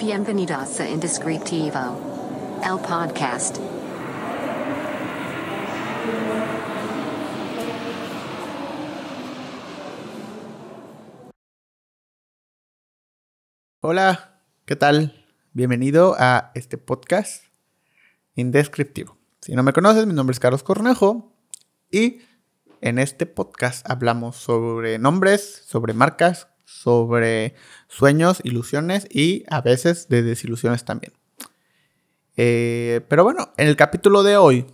Bienvenidos a Indescriptivo, el podcast. Hola, ¿qué tal? Bienvenido a este podcast indescriptivo. Si no me conoces, mi nombre es Carlos Cornejo y en este podcast hablamos sobre nombres, sobre marcas, sobre sueños, ilusiones y a veces de desilusiones también. Eh, pero bueno, en el capítulo de hoy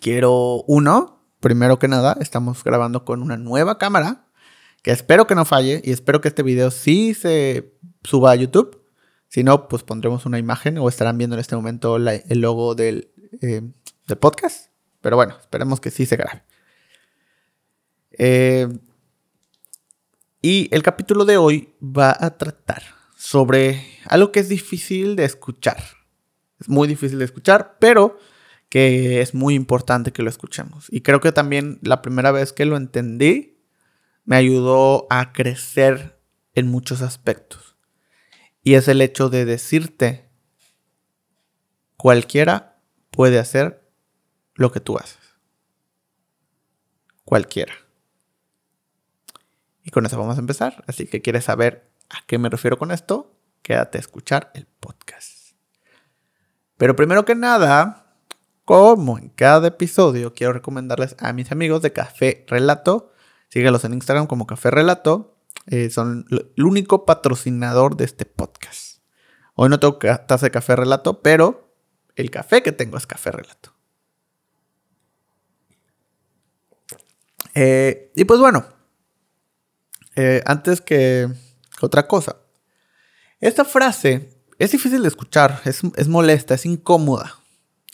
quiero uno, primero que nada, estamos grabando con una nueva cámara que espero que no falle y espero que este video sí se suba a YouTube. Si no, pues pondremos una imagen o estarán viendo en este momento el logo del, eh, del, podcast. Pero bueno, esperemos que sí se grabe. Eh, y el capítulo de hoy va a tratar sobre algo que es difícil de escuchar. Es muy difícil de escuchar, pero que es muy importante que lo escuchemos. Y creo que también la primera vez que lo entendí me ayudó a crecer en muchos aspectos. Y es el hecho de decirte, cualquiera puede hacer lo que tú haces. Cualquiera. Y con eso vamos a empezar. Así que quieres saber a qué me refiero con esto, quédate a escuchar el podcast. Pero primero que nada, como en cada episodio, quiero recomendarles a mis amigos de Café Relato. Síguelos en Instagram como Café Relato. Eh, son el único patrocinador de este podcast. Hoy no tengo taza de café relato, pero el café que tengo es café relato. Eh, y pues bueno, eh, antes que, otra cosa, esta frase es difícil de escuchar, es, es, molesta, es incómoda.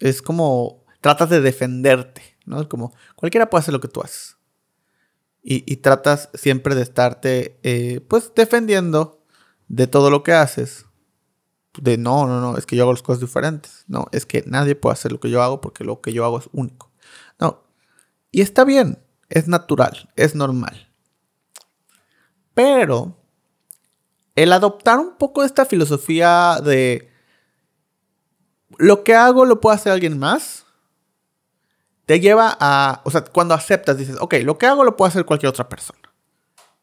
Es como tratas de defenderte, ¿no? Como cualquiera puede hacer lo que tú haces y, tratas siempre de estarte, eh, pues, defendiendo de todo lo que haces. De no, no, no, es que yo hago las cosas diferentes. No, es que nadie puede hacer lo que yo hago porque lo que yo hago es único. No. Y está bien, es natural, es normal. Pero el adoptar un poco esta filosofía de lo que hago lo puede hacer alguien más, te lleva a, o sea, cuando aceptas, dices, ok, lo que hago lo puede hacer cualquier otra persona.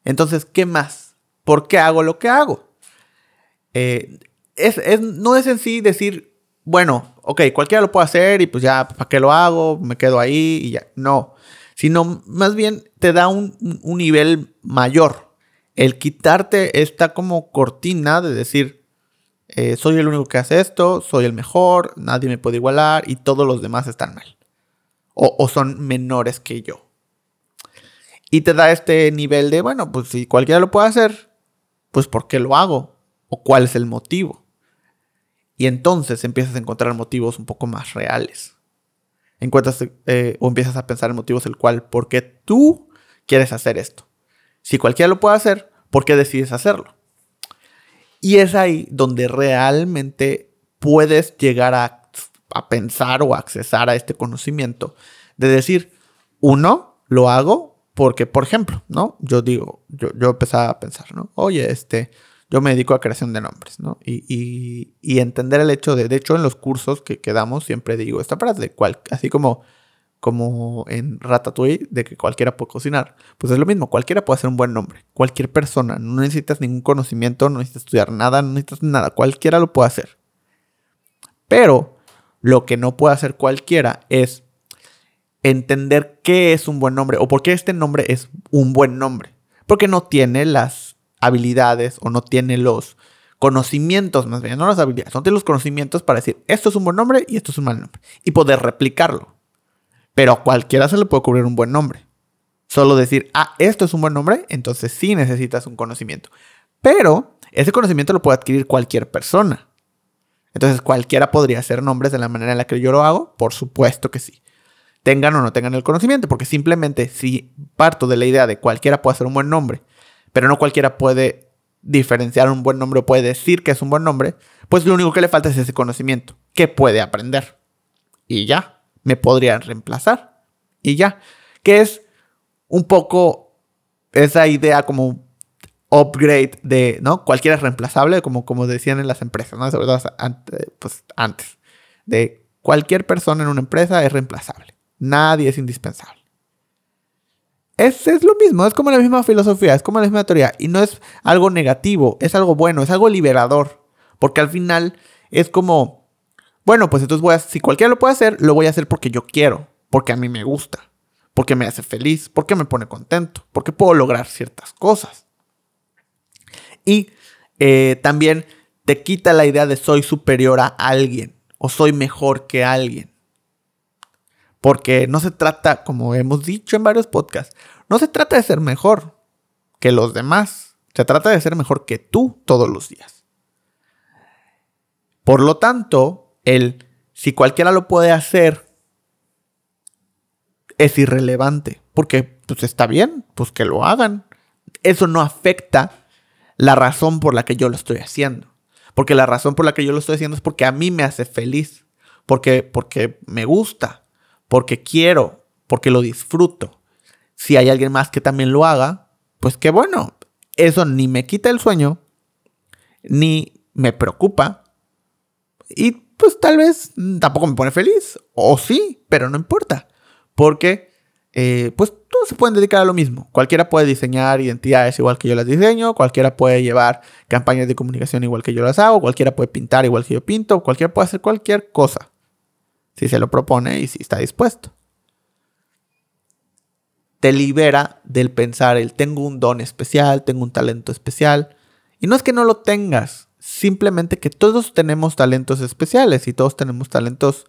Entonces, ¿qué más? ¿Por qué hago lo que hago? Eh, es, no es en sí decir, bueno, ok, cualquiera lo puede hacer y pues ya, ¿para qué lo hago? Me quedo ahí y ya. No, sino más bien te da un, un nivel mayor. El quitarte esta como cortina de decir, eh, soy el único que hace esto, soy el mejor, nadie me puede igualar y todos los demás están mal o, son menores que yo. Y te da este nivel de, bueno, pues si cualquiera lo puede hacer, pues ¿por qué lo hago? ¿O cuál es el motivo? Y entonces empiezas a encontrar motivos un poco más reales. Encuentras eh, o empiezas a pensar en motivos el cual, ¿por qué tú quieres hacer esto? Si cualquiera lo puede hacer, ¿por qué decides hacerlo? Y es ahí donde realmente puedes llegar a a pensar o accesar a este conocimiento. De decir, uno, lo hago porque, por ejemplo, ¿no? Yo digo, yo, yo empezaba a pensar, ¿no? Oye, este, yo me dedico a creación de nombres, ¿no? Y, entender el hecho de, de hecho, en los cursos que, que damos siempre digo esta frase, cual, así como, como en Ratatouille, de que cualquiera puede cocinar, pues es lo mismo, cualquiera puede hacer un buen nombre, cualquier persona, no necesitas ningún conocimiento, no necesitas estudiar nada, no necesitas nada, cualquiera lo puede hacer. Pero lo que no puede hacer cualquiera es entender qué es un buen nombre o por qué este nombre es un buen nombre. Porque no tiene las habilidades o no tiene los conocimientos, más bien, no las habilidades, no tiene los conocimientos para decir esto es un buen nombre y esto es un mal nombre y poder replicarlo. Pero a cualquiera se le puede cubrir un buen nombre. Solo decir, ah, esto es un buen nombre, entonces sí necesitas un conocimiento. Pero ese conocimiento lo puede adquirir cualquier persona. Entonces, ¿cualquiera podría hacer nombres de la manera en la que yo lo hago? Por supuesto que sí. Tengan o no tengan el conocimiento, porque simplemente si parto de la idea de cualquiera puede hacer un buen nombre, pero no cualquiera puede diferenciar un buen nombre o puede decir que es un buen nombre, pues lo único que le falta es ese conocimiento, que puede aprender. Y ya, me podrían reemplazar. Y ya, que es un poco esa idea como upgrade de, ¿no? Cualquiera es reemplazable, como, como decían en las empresas, ¿no? Sobre todo antes, pues, antes. De cualquier persona en una empresa es reemplazable. Nadie es indispensable. Es, es lo mismo, es como la misma filosofía, es como la misma teoría. Y no es algo negativo, es algo bueno, es algo liberador. Porque al final es como, bueno, pues entonces voy a, si cualquiera lo puede hacer, lo voy a hacer porque yo quiero, porque a mí me gusta, porque me hace feliz, porque me pone contento, porque puedo lograr ciertas cosas. Y eh, también te quita la idea de soy superior a alguien o soy mejor que alguien. Porque no se trata, como hemos dicho en varios podcasts, no se trata de ser mejor que los demás. Se trata de ser mejor que tú todos los días. Por lo tanto, el si cualquiera lo puede hacer es irrelevante. Porque pues está bien, pues que lo hagan. Eso no afecta la razón por la que yo lo estoy haciendo. Porque la razón por la que yo lo estoy haciendo es porque a mí me hace feliz, porque, porque me gusta, porque quiero, porque lo disfruto. Si hay alguien más que también lo haga, pues qué bueno. Eso ni me quita el sueño, ni me preocupa. Y pues tal vez tampoco me pone feliz. O sí, pero no importa. Porque eh, pues todos se pueden dedicar a lo mismo. Cualquiera puede diseñar identidades igual que yo las diseño, cualquiera puede llevar campañas de comunicación igual que yo las hago, cualquiera puede pintar igual que yo pinto, cualquiera puede hacer cualquier cosa, si se lo propone y si está dispuesto. Te libera del pensar el tengo un don especial, tengo un talento especial. Y no es que no lo tengas, simplemente que todos tenemos talentos especiales y todos tenemos talentos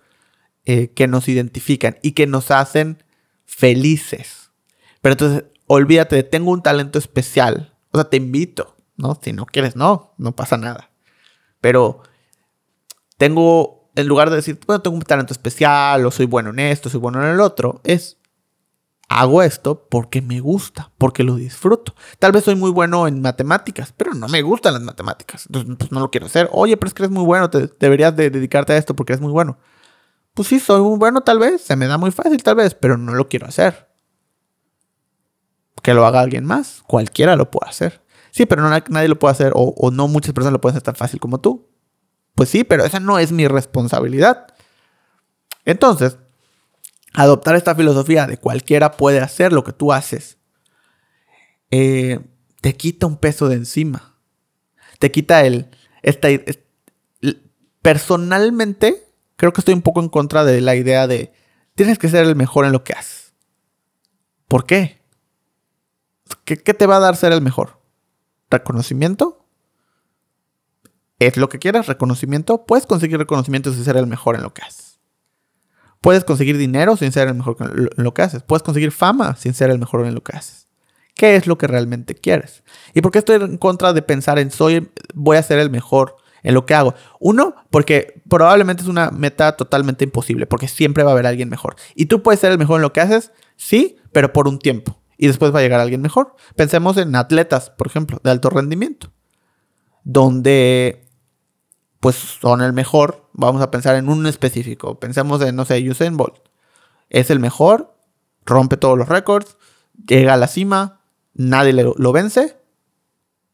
eh, que nos identifican y que nos hacen felices. Pero entonces, olvídate de tengo un talento especial. O sea, te invito, ¿no? Si no quieres, no, no pasa nada. Pero tengo, en lugar de decir, bueno, tengo un talento especial, o soy bueno en esto, soy bueno en el otro, es hago esto porque me gusta, porque lo disfruto. Tal vez soy muy bueno en matemáticas, pero no me gustan las matemáticas. Entonces, pues no lo quiero hacer. Oye, pero es que eres muy bueno, te, deberías de dedicarte a esto porque eres muy bueno. Pues sí, soy muy bueno tal vez, se me da muy fácil tal vez, pero no lo quiero hacer. Que lo haga alguien más, cualquiera lo puede hacer. Sí, pero no, nadie lo puede hacer o, no muchas personas lo pueden hacer tan fácil como tú. Pues sí, pero esa no es mi responsabilidad. Entonces, adoptar esta filosofía de cualquiera puede hacer lo que tú haces, eh, te quita un peso de encima. Te quita el... Esta, personalmente, creo que estoy un poco en contra de la idea de tienes que ser el mejor en lo que haces. ¿Por qué? ¿Qué, te va a dar ser el mejor? ¿Reconocimiento? ¿Es lo que quieras? ¿Reconocimiento? Puedes conseguir reconocimiento sin ser el mejor en lo que haces. Puedes conseguir dinero sin ser el mejor en lo que haces. Puedes conseguir fama sin ser el mejor en lo que haces. ¿Qué es lo que realmente quieres? ¿Y por qué estoy en contra de pensar en soy, voy a ser el mejor en lo que hago. Uno, porque probablemente es una meta totalmente imposible, porque siempre va a haber alguien mejor. Y tú puedes ser el mejor en lo que haces, sí, pero por un tiempo. Y después va a llegar alguien mejor. Pensemos en atletas, por ejemplo, de alto rendimiento, donde pues son el mejor. Vamos a pensar en un específico. Pensemos en, no sé, Usain Bolt. Es el mejor, rompe todos los récords, llega a la cima, nadie lo vence,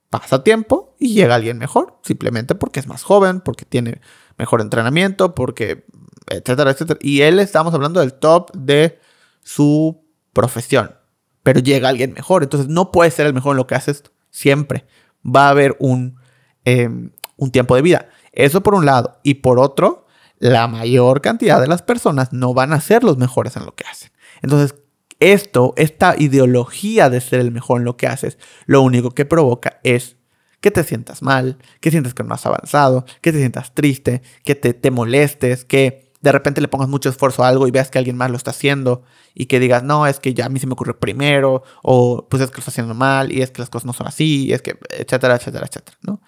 pasa tiempo y llega alguien mejor, simplemente porque es más joven, porque tiene mejor entrenamiento, porque etcétera, etcétera. Y él estamos hablando del top de su profesión, pero llega alguien mejor, entonces no puede ser el mejor en lo que haces siempre. Va a haber un, em, un tiempo de vida. Eso por un lado. Y por otro, la mayor cantidad de las personas no van a ser los mejores en lo que hacen. Entonces, esto, esta ideología de ser el mejor en lo que haces, lo único que provoca es que te sientas mal, que sientas que no has avanzado, que te sientas triste, que te, te molestes, que de repente le pongas mucho esfuerzo a algo y veas que alguien más lo está haciendo y que digas, no, es que ya a mí se me ocurrió primero, o pues es que lo está haciendo mal, y es que las cosas no son así, y es que, etcétera, etcétera, etcétera, ¿no?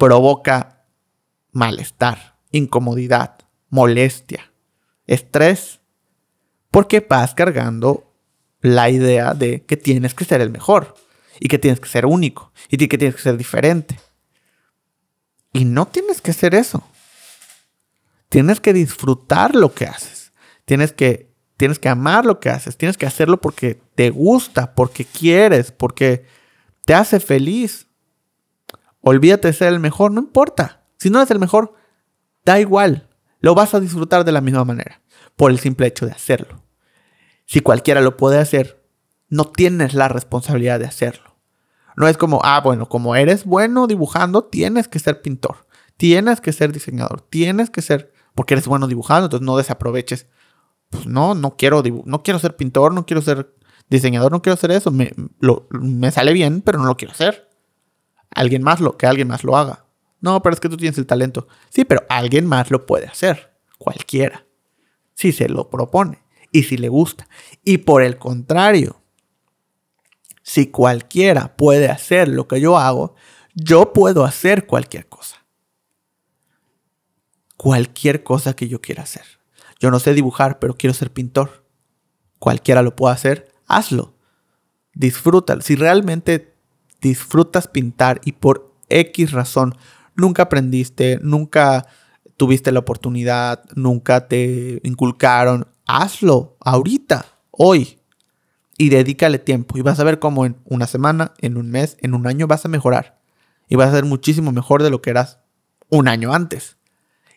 Provoca malestar, incomodidad, molestia, estrés porque vas cargando la idea de que tienes que ser el mejor y que tienes que ser único y que tienes que ser diferente. Y no tienes que ser eso. Tienes que disfrutar lo que haces. Tienes que, tienes que amar lo que haces. Tienes que hacerlo porque te gusta, porque quieres, porque te hace feliz, olvídate de ser el mejor, no importa. Si no eres el mejor, da igual, lo vas a disfrutar de la misma manera, por el simple hecho de hacerlo. Si cualquiera lo puede hacer, no tienes la responsabilidad de hacerlo. No es como, ah, bueno, como eres bueno dibujando, tienes que ser pintor, tienes que ser diseñador, tienes que ser, porque eres bueno dibujando, entonces no desaproveches. Pues no, no quiero, no quiero ser pintor, no quiero ser diseñador, no quiero hacer eso. Me, me sale bien, pero no lo quiero hacer. Alguien más lo, que alguien más lo haga. No, pero es que tú tienes el talento. Sí, pero alguien más lo puede hacer. Cualquiera. Si se lo propone y si le gusta. Y por el contrario, si cualquiera puede hacer lo que yo hago, yo puedo hacer cualquier cosa. Cualquier cosa que yo quiera hacer. Yo no sé dibujar, pero quiero ser pintor. Cualquiera lo puede hacer, hazlo. Disfrútalo. Si realmente disfrutas pintar y por X razón nunca aprendiste, nunca tuviste la oportunidad, nunca te inculcaron, hazlo ahorita, hoy. Y dedícale tiempo. Y vas a ver cómo en una semana, en un mes, en un año vas a mejorar. Y vas a ser muchísimo mejor de lo que eras un año antes.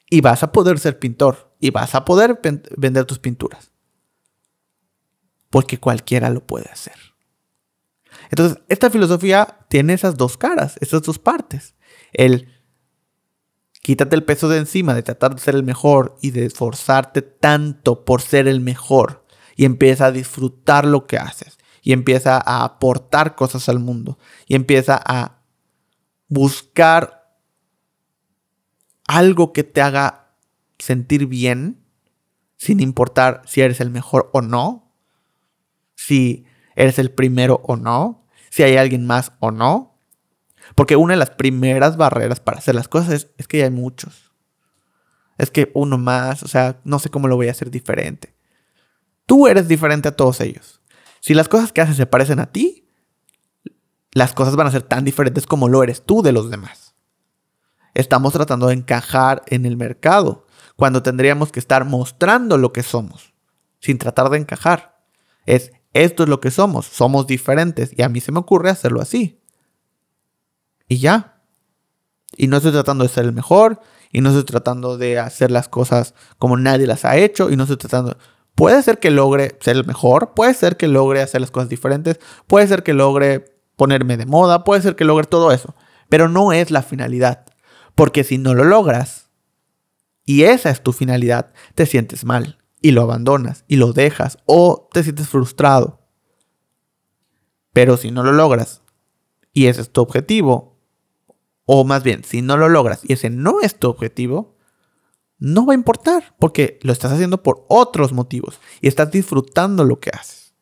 Y vas a poder ser pintor. Y vas a poder vender tus pinturas. Porque cualquiera lo puede hacer. Entonces, esta filosofía tiene esas dos caras, esas dos partes. El Quítate el peso de encima de tratar de ser el mejor y de esforzarte tanto por ser el mejor. Y empieza a disfrutar lo que haces. Y empieza a aportar cosas al mundo. Y empieza a buscar algo que te haga sentir bien. Sin importar si eres el mejor o no. Si eres el primero o no. Si hay alguien más o no porque una de las primeras barreras para hacer las cosas es, que ya hay muchos. Es que uno más, o sea, no sé cómo lo voy a hacer diferente. Tú eres diferente a todos ellos. Si las cosas que haces se parecen a ti, las cosas van a ser tan diferentes como lo eres tú de los demás. Estamos tratando de encajar en el mercado cuando tendríamos que estar mostrando lo que somos, sin tratar de encajar. Es, esto es lo que somos, somos diferentes y a mí se me ocurre hacerlo así. Y ya. Y no estoy tratando de ser el mejor. Y no estoy tratando de hacer las cosas como nadie las ha hecho. Y no estoy tratando... Puede ser que logre ser el mejor. Puede ser que logre hacer las cosas diferentes. Puede ser que logre ponerme de moda. Puede ser que logre todo eso. Pero no es la finalidad. Porque si no lo logras, y esa es tu finalidad, te sientes mal y lo abandonas y lo dejas o te sientes frustrado. Pero si no lo logras y ese es tu objetivo o más bien, si no lo logras y ese no es tu objetivo, no va a importar porque lo estás haciendo por otros motivos y estás disfrutando lo que haces.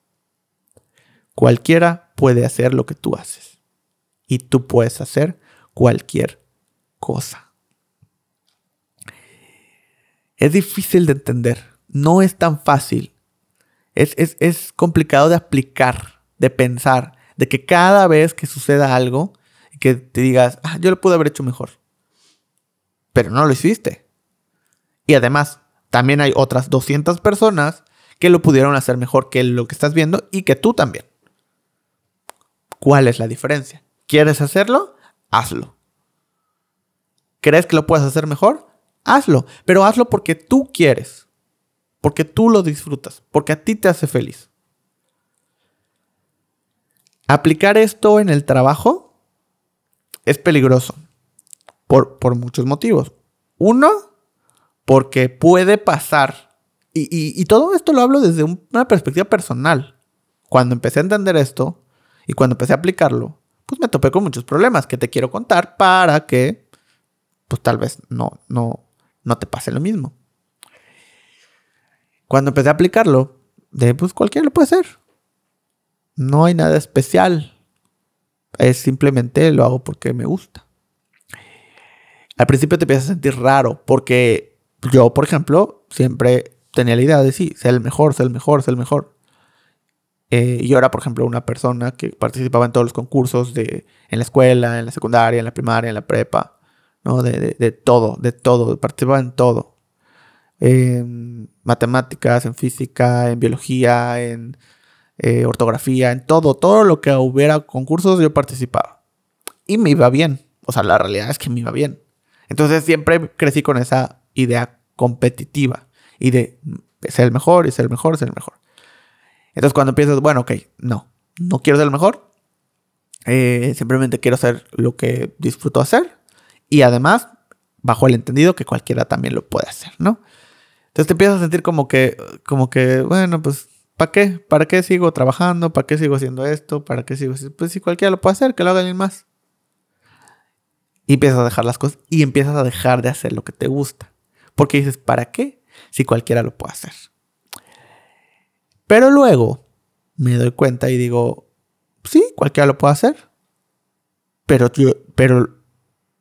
Cualquiera puede hacer lo que tú haces y tú puedes hacer cualquier cosa. Es difícil de entender, no es tan fácil, es, es complicado de aplicar, de pensar, de que cada vez que suceda algo, que te digas, ah, yo lo pude haber hecho mejor. Pero no lo hiciste. Y además, también hay otras 200 personas que lo pudieron hacer mejor que lo que estás viendo y que tú también. ¿Cuál es la diferencia? ¿Quieres hacerlo? Hazlo. ¿Crees que lo puedes hacer mejor? Hazlo. Pero hazlo porque tú quieres. Porque tú lo disfrutas. Porque a ti te hace feliz. Aplicar esto en el trabajo es peligroso por, por muchos motivos. Uno, porque puede pasar, y, todo esto lo hablo desde una perspectiva personal. Cuando empecé a entender esto y cuando empecé a aplicarlo, pues me topé con muchos problemas que te quiero contar para que, pues tal vez no, no, no te pase lo mismo. Cuando empecé a aplicarlo, de pues cualquiera lo puede hacer. No hay nada especial. Es simplemente lo hago porque me gusta. Al principio te empiezas a sentir raro porque yo, por ejemplo, siempre tenía la idea de sí, ser el mejor, ser el mejor, ser el mejor. Eh, yo era, por ejemplo, una persona que participaba en todos los concursos de, en la escuela, en la secundaria, en la primaria, en la prepa, ¿no? De, de todo, de todo, participaba en todo. En matemáticas, en física, en biología, en eh, ortografía, en todo, todo lo que hubiera concursos yo participaba. Y me iba bien. O sea, la realidad es que me iba bien. Entonces siempre crecí con esa idea competitiva y de ser el mejor y ser el mejor, ser el mejor. Entonces cuando empiezas, bueno, ok, no, no quiero ser el mejor, eh, simplemente quiero hacer lo que disfruto hacer y además bajo el entendido que cualquiera también lo puede hacer, ¿no? Entonces te empiezas a sentir como que, como que, bueno, pues, ¿para qué? ¿Para qué sigo trabajando? ¿Para qué sigo haciendo esto? ¿Para qué sigo? Pues si cualquiera lo puede hacer, que lo haga alguien más. Y empiezas a dejar las cosas y empiezas a dejar de hacer lo que te gusta. Porque dices, ¿para qué? Si cualquiera lo puede hacer. Pero luego me doy cuenta y digo, sí, cualquiera lo puede hacer. Pero yo, pero,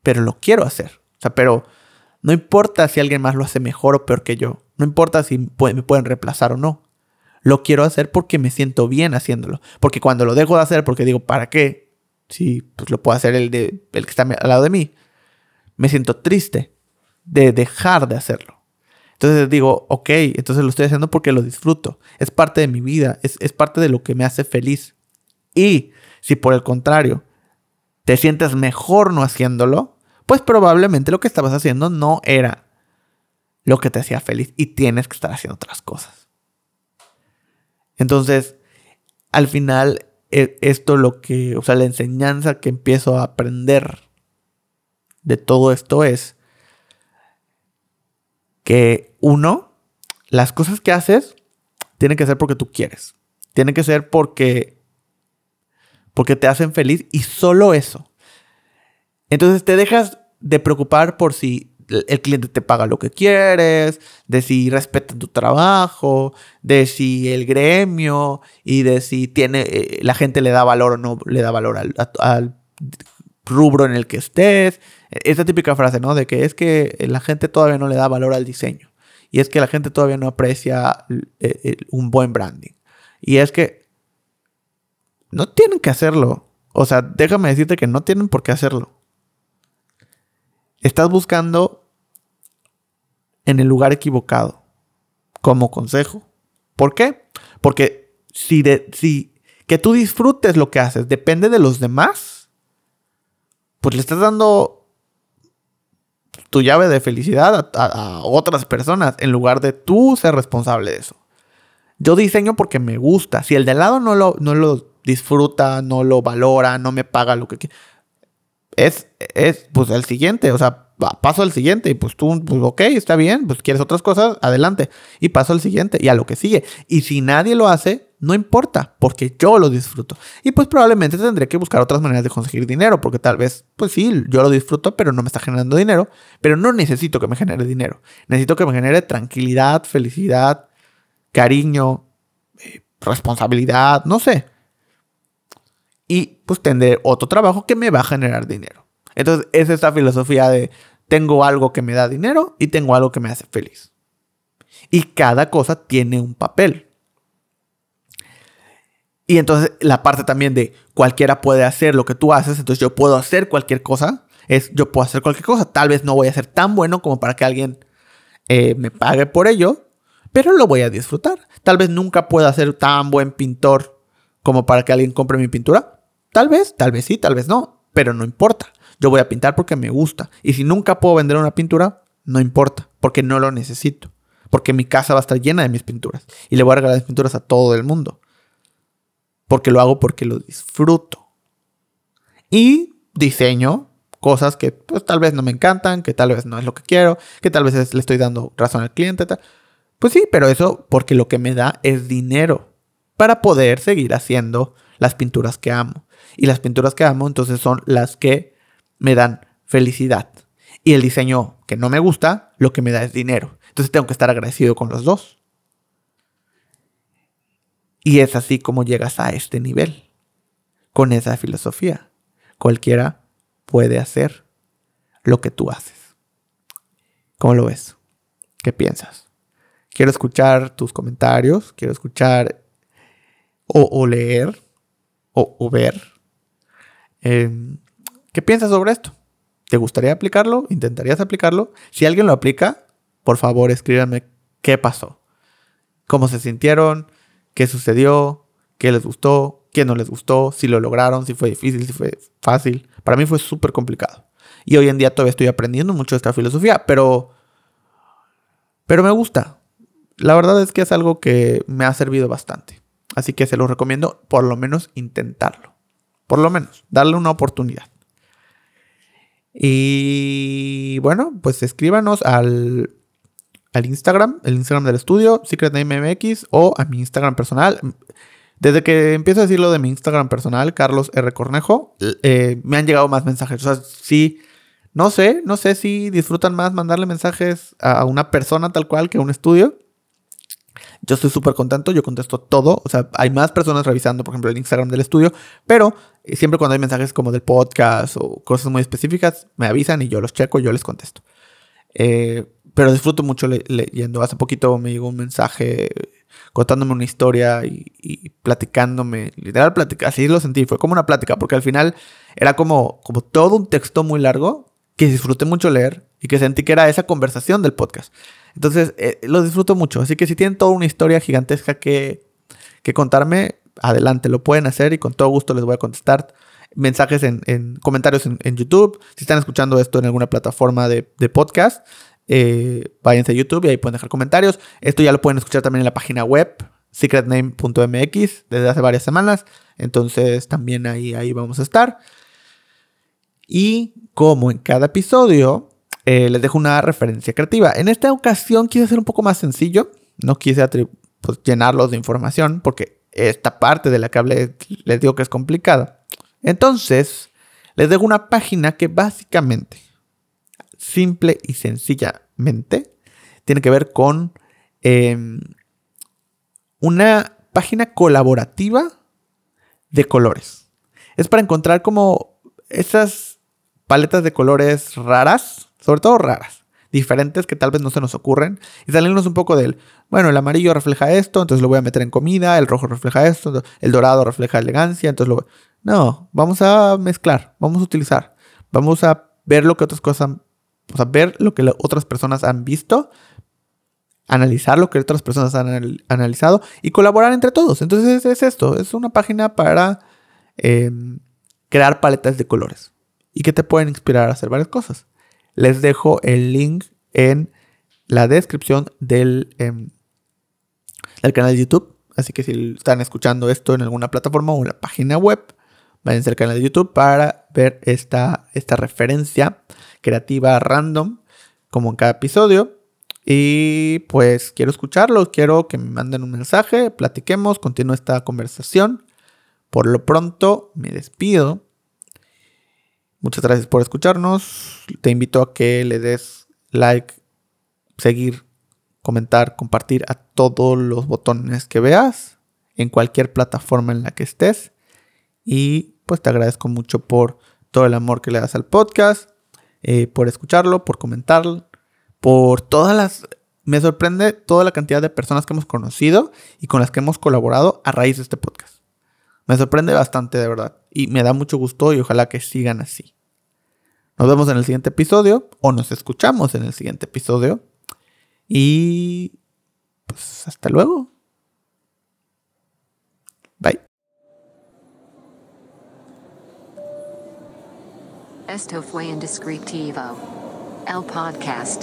pero lo quiero hacer. O sea, pero no importa si alguien más lo hace mejor o peor que yo. No importa si me pueden reemplazar o no. Lo quiero hacer porque me siento bien haciéndolo. Porque cuando lo dejo de hacer, porque digo, ¿para qué? Si pues lo puede hacer el, de, el que está al lado de mí. Me siento triste de dejar de hacerlo. Entonces digo, ok, entonces lo estoy haciendo porque lo disfruto. Es parte de mi vida, es, es parte de lo que me hace feliz. Y si por el contrario te sientes mejor no haciéndolo, pues probablemente lo que estabas haciendo no era lo que te hacía feliz y tienes que estar haciendo otras cosas. Entonces, al final, e, esto lo que, o sea, la enseñanza que empiezo a aprender de todo esto es que uno, las cosas que haces tienen que ser porque tú quieres. Tienen que ser porque porque te hacen feliz y solo eso. Entonces te dejas de preocupar por si el cliente te paga lo que quieres, de si respeta tu trabajo, de si el gremio y de si tiene eh, la gente le da valor o no le da valor al, rubro en el que estés. Esa típica frase, ¿no? De que es que la gente todavía no le da valor al diseño. Y es que la gente todavía no aprecia eh, un buen branding. Y es que no tienen que hacerlo. O sea, déjame decirte que no tienen por qué hacerlo. Estás buscando en el lugar equivocado como consejo. ¿Por qué? Porque si, de, que tú disfrutes lo que haces depende de los demás, pues le estás dando tu llave de felicidad a, otras personas en lugar de tú ser responsable de eso. Yo diseño porque me gusta. Si el de lado no lo, no lo disfruta, no lo valora, no me paga lo que quiere. Es, es, pues el siguiente, o sea, paso al siguiente y pues tú, pues ok, está bien, pues quieres otras cosas, adelante. Y paso al siguiente y a lo que sigue. Y si nadie lo hace, no importa, porque yo lo disfruto. Y pues probablemente tendré que buscar otras maneras de conseguir dinero, porque tal vez, pues sí, yo lo disfruto, pero no me está generando dinero. Pero no necesito que me genere dinero. Necesito que me genere tranquilidad, felicidad, cariño, eh, responsabilidad, no sé y pues tendré otro trabajo que me va a generar dinero. Entonces es esta filosofía de tengo algo que me da dinero y tengo algo que me hace feliz. Y cada cosa tiene un papel. Y entonces la parte también de cualquiera puede hacer lo que tú haces, entonces yo puedo hacer cualquier cosa, es yo puedo hacer cualquier cosa. Tal vez no voy a ser tan bueno como para que alguien eh, me pague por ello, pero lo voy a disfrutar. Tal vez nunca pueda ser tan buen pintor como para que alguien compre mi pintura, Tal vez, tal vez sí, tal vez no, pero no importa. Yo voy a pintar porque me gusta. Y si nunca puedo vender una pintura, no importa, porque no lo necesito. Porque mi casa va a estar llena de mis pinturas. Y le voy a regalar mis pinturas a todo el mundo. Porque lo hago porque lo disfruto. Y diseño cosas que pues, tal vez no me encantan, que tal vez no es lo que quiero, que tal vez le estoy dando razón al cliente. Tal. Pues sí, pero eso porque lo que me da es dinero para poder seguir haciendo las pinturas que amo. Y las pinturas que amo entonces son las que me dan felicidad. Y el diseño que no me gusta, lo que me da es dinero. Entonces tengo que estar agradecido con los dos. Y es así como llegas a este nivel. Con esa filosofía. Cualquiera puede hacer lo que tú haces. ¿Cómo lo ves? ¿Qué piensas? Quiero escuchar tus comentarios, quiero escuchar o, o leer o, ver. Em, ¿Qué piensas sobre esto? ¿Te gustaría aplicarlo? ¿Intentarías aplicarlo? Si alguien lo aplica, por favor escríbanme qué pasó. ¿Cómo se sintieron? ¿Qué sucedió? qué les gustó, qué no les gustó, si lo lograron, si fue difícil, si fue fácil. Para mí fue súper complicado. Y hoy en día todavía estoy aprendiendo mucho de esta filosofía, pero, pero me gusta. La verdad es que es algo que me ha servido bastante. Así que se lo recomiendo por lo menos intentarlo. Por lo menos, darle una oportunidad. Y bueno, pues escríbanos al, al Instagram, el Instagram del estudio, Secret MX, o a mi Instagram personal. Desde que empiezo a decir lo de mi Instagram personal, Carlos R. Cornejo, eh, me han llegado más mensajes. O sea, sí, no sé, no sé si disfrutan más mandarle mensajes a una persona tal cual que a un estudio. Yo estoy súper contento, yo contesto todo. O sea, hay más personas revisando, por ejemplo, el Instagram del estudio, pero siempre cuando hay mensajes como del podcast o cosas muy específicas, me avisan y yo los checo y yo les contesto. Eh, pero disfruto mucho leyendo. Hace poquito me llegó un mensaje contándome una historia y, platicándome, literal plática, así lo sentí, fue como una plática, porque al final era como, como todo un texto muy largo que disfruté mucho leer y que sentí que era esa conversación del podcast. Entonces, eh, lo disfruto mucho, así que si tienen toda una historia gigantesca que, que contarme, adelante, lo pueden hacer y con todo gusto les voy a contestar mensajes en, comentarios en, YouTube. Si están escuchando esto en alguna plataforma de, podcast, eh, váyanse a YouTube y ahí pueden dejar comentarios. Esto ya lo pueden escuchar también en la página web secretname.mx desde hace varias semanas. Entonces también ahí, ahí vamos a estar. Y como en cada episodio, eh, les dejo una referencia creativa. En esta ocasión quise hacer un poco más sencillo. No quise pues, llenarlos de información porque esta parte de la que hablé les digo que es complicada. Entonces, les dejo una página que básicamente simple y sencillamente tiene que ver con em, una página colaborativa de colores. Es para encontrar como esas paletas de colores raras, sobre todo raras, diferentes que tal vez no se nos ocurren, y salirnos un poco del, bueno, el amarillo refleja esto, entonces lo voy a meter en comida, el rojo refleja esto, el dorado refleja elegancia, entonces lo... No, vamos a mezclar, vamos a utilizar, vamos a ver lo que otras cosas o sea, ver lo que otras personas han visto, analizar lo que otras personas han analizado y colaborar entre todos. Entonces es esto, es una página para em, crear paletas de colores y que te pueden inspirar a hacer varias cosas. Les dejo el link en la descripción del, em, del canal de YouTube. Así que si están escuchando esto en alguna plataforma o en la página web, vayan al canal de YouTube para ver esta, esta referencia creativa random, como en cada episodio. Y pues quiero escucharlos, quiero que me manden un mensaje, platiquemos, continúe esta conversación. Por lo pronto, me despido. Muchas gracias por escucharnos. Te invito a que le des like, seguir, comentar, compartir a todos los botones que veas en cualquier plataforma en la que estés. Y pues te agradezco mucho por todo el amor que le das al podcast, eh, por escucharlo, por comentarlo, por todas las... Me sorprende toda la cantidad de personas que hemos conocido y con las que hemos colaborado a raíz de este podcast. Me sorprende bastante, de verdad. Y me da mucho gusto y ojalá que sigan así. Nos vemos en el siguiente episodio o nos escuchamos en el siguiente episodio. Y pues hasta luego. Bye. Esto fue Indescriptivo. El podcast.